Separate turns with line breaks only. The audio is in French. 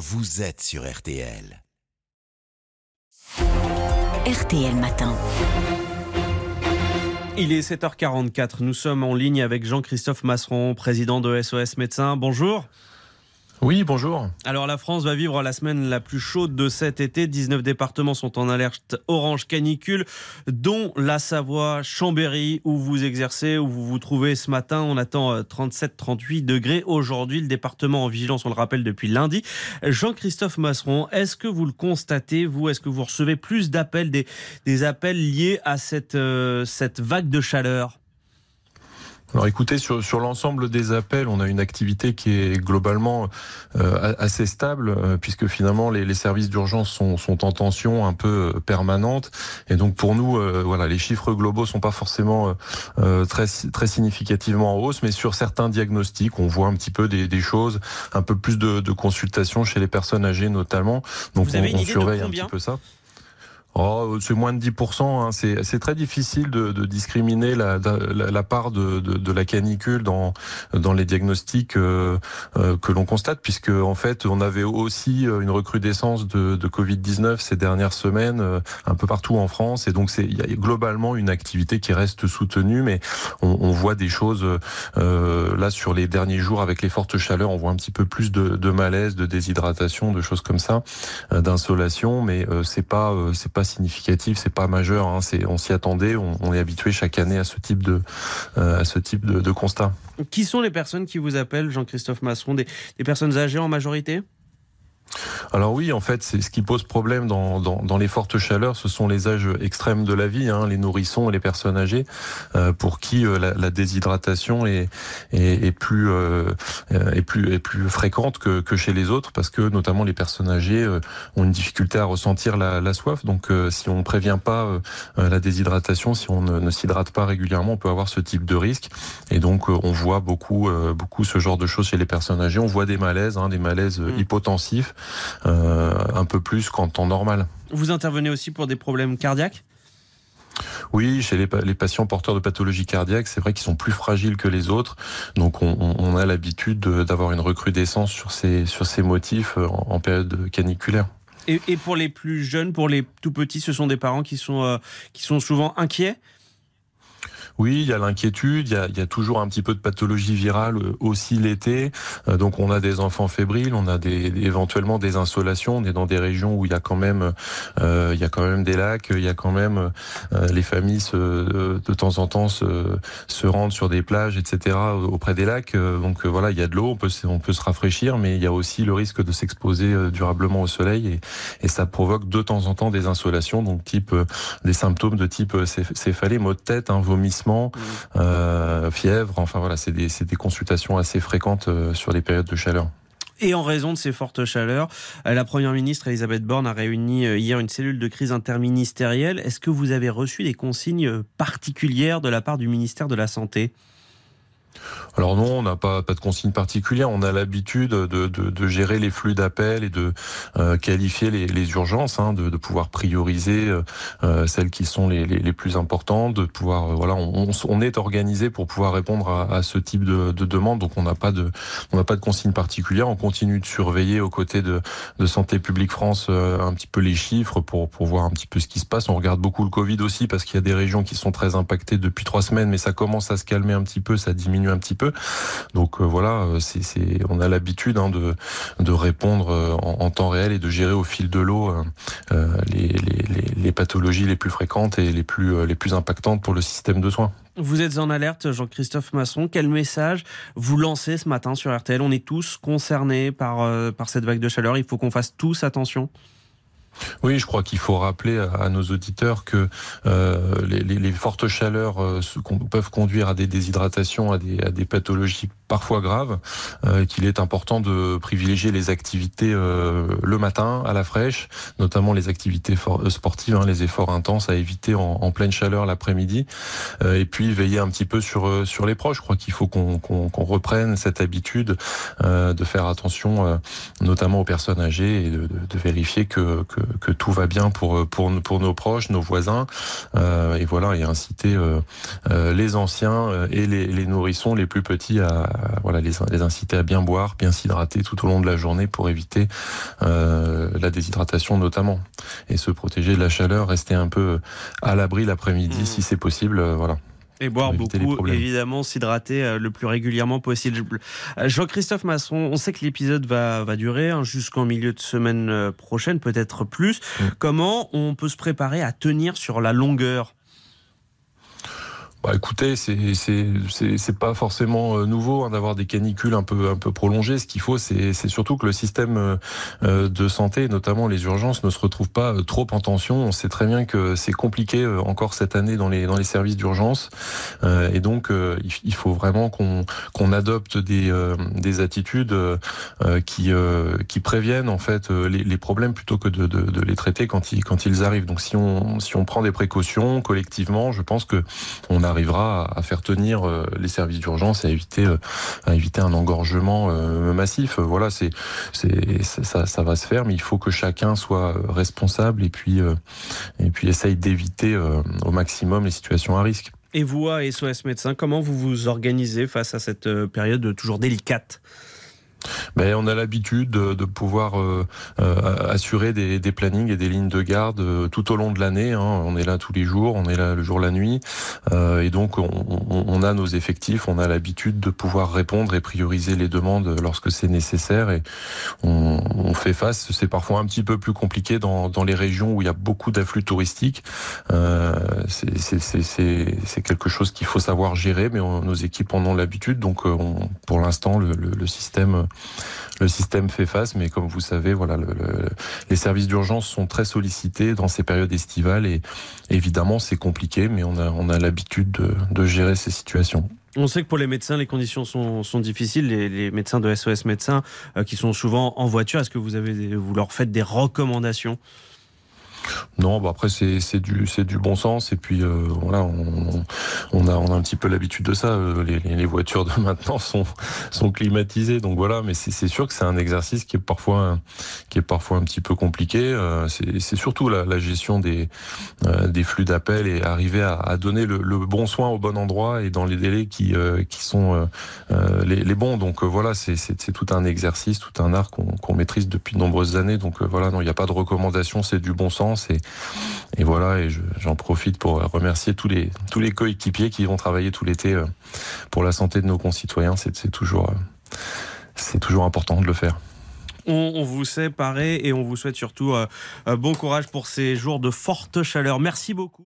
vous êtes sur RTL.
RTL Matin.
Il est 7h44. Nous sommes en ligne avec Jean-Christophe Masseron, président de SOS Médecins. Bonjour.
Oui, bonjour.
Alors la France va vivre la semaine la plus chaude de cet été. 19 départements sont en alerte orange canicule, dont la Savoie, Chambéry, où vous exercez, où vous vous trouvez ce matin. On attend 37-38 euh, degrés. Aujourd'hui, le département en vigilance, on le rappelle depuis lundi. Jean-Christophe Masseron, est-ce que vous le constatez, vous? Est-ce que vous recevez plus d'appels, des, appels liés à cette, euh, cette vague de chaleur?
Alors écoutez, sur, sur l'ensemble des appels, on a une activité qui est globalement euh, assez stable, euh, puisque finalement les, les services d'urgence sont, sont, en tension un peu euh, permanente. Et donc pour nous, voilà, les chiffres globaux sont pas forcément très, très significativement en hausse, mais sur certains diagnostics, on voit un petit peu des, des choses, un peu plus de, de consultations chez les personnes âgées notamment. Donc
Vous avez
on surveille
un
petit peu ça. Oh, c'est moins de 10%. Hein. C'est très difficile de, de discriminer la, la, la part de, de, de, la canicule dans, dans les diagnostics euh, euh, que l'on constate, puisque en fait, on avait aussi euh, une recrudescence de, de Covid-19 ces dernières semaines, euh, un peu partout en France. Et donc, il y a globalement une activité qui reste soutenue, mais on, on voit des choses euh, là sur les derniers jours avec les fortes chaleurs. On voit un petit peu plus de, de malaise, de déshydratation, de choses comme ça, d'insolation, mais c'est pas c'est pas significatif, c'est pas majeur. Hein, c'est, on s'y attendait, on, est habitué chaque année à ce type de, euh, à ce type de, constat.
Qui sont les personnes qui vous appellent, Jean-Christophe Masson, des personnes âgées en majorité?
Alors oui, en fait, c'est ce qui pose problème dans, dans, dans, les fortes chaleurs, ce sont les âges extrêmes de la vie, hein, les nourrissons et les personnes âgées, euh, pour qui euh, la, la, déshydratation est, est, est plus, euh, est plus est plus fréquente que, que, chez les autres, parce que notamment les personnes âgées euh, ont une difficulté à ressentir la, la soif. Donc, euh, si on prévient pas euh, la déshydratation, si on ne, ne s'hydrate pas régulièrement, on peut avoir ce type de risque. Et donc, on voit beaucoup beaucoup ce genre de choses chez les personnes âgées. On voit des malaises, hein, des malaises mmh. hypotensifs euh, un peu plus qu'en temps normal.
Vous intervenez aussi pour des problèmes cardiaques?
Oui, chez les, les, patients porteurs de pathologies cardiaques, c'est vrai qu'ils sont plus fragiles que les autres. Donc on, on a l'habitude d'avoir une recrudescence sur ces, sur ces motifs en, en période caniculaire.
Et, et, pour les plus jeunes, pour les tout petits, ce sont des parents qui sont, euh, qui sont souvent inquiets?
Oui, il y a l'inquiétude, il, il y a, toujours un petit peu de pathologie virale euh, aussi l'été. Euh, donc on a des enfants fébriles, on a des, éventuellement des insolations. On est dans des régions où il y a quand même, euh, il y a quand même des lacs, il y a quand même les familles se, de temps en temps se, se, rendent sur des plages, etc. auprès des lacs. Donc voilà, il y a de l'eau, on peut, on peut se rafraîchir, mais il y a aussi le risque de s'exposer durablement au soleil et, et, ça provoque de temps en temps des insolations, donc type des symptômes de type céphalée, maux de tête, hein, vomissement euh, fièvre. Enfin voilà, c'est des, des, consultations assez fréquentes euh, sur les périodes de chaleur.
Et en raison de ces fortes chaleurs, euh, la Première ministre Elisabeth Borne a réuni hier une cellule de crise interministérielle. Est-ce que vous avez reçu des consignes particulières de la part du ministère de la Santé?
Alors non, on n'a pas, pas de consigne particulière. On a l'habitude de, de, de, gérer les flux d'appels et de euh, qualifier les, les urgences, hein, de, de, pouvoir prioriser euh, euh, celles qui sont les, les, les, plus importantes, de pouvoir euh, voilà, on, on, est organisé pour pouvoir répondre à, à ce type de, de demande. Donc on n'a pas de on n'a pas de consigne particulière. On continue de surveiller aux côtés de, de Santé publique France euh, un petit peu les chiffres pour pour voir un petit peu ce qui se passe. On regarde beaucoup le Covid aussi parce qu'il y a des régions qui sont très impactées depuis trois semaines, mais ça commence à se calmer un petit peu, ça diminue un petit peu. Donc euh, voilà, euh, on a l'habitude hein, de, de répondre euh, en, temps réel et de gérer au fil de l'eau euh, les, les, les, pathologies les plus fréquentes et les plus, les plus impactantes pour le système de soins.
Vous êtes en alerte, Jean-Christophe Masson. Quel message vous lancez ce matin sur RTL On est tous concernés par, par cette vague de chaleur. Il faut qu'on fasse tous attention.
Oui, je crois qu'il faut rappeler à, nos auditeurs que euh, les, fortes chaleurs euh, peuvent conduire à des déshydratations, à des pathologies parfois graves, euh, qu'il est important de privilégier les activités euh, le matin à la fraîche, notamment les activités for- sportives, hein, les efforts intenses à éviter en, pleine chaleur l'après-midi, euh, et puis veiller un petit peu sur sur les proches. Je crois qu'il faut qu'on qu'on qu'on reprenne cette habitude euh, de faire attention, notamment aux personnes âgées, et de, de, de vérifier que, que que tout va bien pour, pour, pour nos proches, nos voisins, euh, et voilà, et inciter euh, euh, les anciens et les, les, nourrissons les plus petits à, voilà, les, les, inciter à bien boire, bien s'hydrater tout au long de la journée pour éviter euh, la déshydratation notamment. Et se protéger de la chaleur, rester un peu à l'abri l'après-midi mmh. si c'est possible. voilà.
Et boire beaucoup, évidemment, s'hydrater euh, le plus régulièrement possible. Euh, Jean-Christophe Masson, on sait que l'épisode va, va durer hein, jusqu'en milieu de semaine euh, prochaine, peut-être plus. Mm. Comment on peut se préparer à tenir sur la longueur?
Bah écoutez, c'est pas forcément euh, nouveau hein, d'avoir des canicules un peu un peu prolongées. Ce qu'il faut, c'est surtout que le système euh, euh, de santé, notamment les urgences, ne se retrouve pas trop en tension. On sait très bien que c'est compliqué encore cette année dans les dans les services d'urgence, et donc il faut vraiment qu'on qu'on adopte des des attitudes qui qui préviennent en fait les, les problèmes plutôt que de, de, de, les traiter quand ils quand ils arrivent. Donc si on si on prend des précautions collectivement, je pense que on a arrivera à faire tenir euh, les services d'urgence et à éviter, euh, à éviter un engorgement euh, massif. Voilà, c'est, c'est, ça, ça va se faire, mais il faut que chacun soit responsable et puis, et puis essaye d'éviter au maximum les situations à risque.
Et vous, à SOS Médecins, comment vous vous organisez face à cette période toujours délicate?
Mais on a l'habitude de, pouvoir euh, euh, assurer des, des, plannings et des lignes de garde euh, tout au long de l'année. Hein. On est là tous les jours, on est là le jour, la nuit, et donc on, on, a nos effectifs, on a l'habitude de pouvoir répondre et prioriser les demandes lorsque c'est nécessaire. Et on, on, fait face. C'est parfois un petit peu plus compliqué dans, dans les régions où il y a beaucoup d'afflux touristiques. c'est quelque chose qu'il faut savoir gérer, mais nos équipes en ont l'habitude. Donc pour l'instant, le, le système le système fait face, mais comme vous savez, voilà, le, les services d'urgence sont très sollicités dans ces périodes estivales et évidemment c'est compliqué, mais on a, on a l'habitude de, gérer ces situations.
On sait que pour les médecins, les conditions sont, sont difficiles. Les, les, médecins de SOS médecins euh, qui sont souvent en voiture, est-ce que vous, avez, vous leur faites des recommandations?
Non, bah après c'est du c'est du bon sens et puis euh, voilà on, on, a on a un petit peu l'habitude de ça. Euh, les, les, voitures de maintenant sont sont climatisées donc voilà. Mais c'est sûr que c'est un exercice qui est parfois qui est parfois un petit peu compliqué. Euh, c'est surtout la, gestion des des flux d'appels et arriver à, donner le, bon soin au bon endroit et dans les délais qui qui sont les, les, bons. Donc voilà, c'est tout un exercice, tout un art qu'on maîtrise depuis de nombreuses années. Donc voilà, non, il n'y a pas de recommandation, c'est du bon sens et, voilà, et j'en profite pour remercier tous les, tous les coéquipiers qui vont travailler tout l'été euh, pour la santé de nos concitoyens. C'est toujours, euh, c'est toujours important de le faire.
On, vous sait et on vous souhaite surtout euh, bon courage pour ces jours de forte chaleur. Merci beaucoup.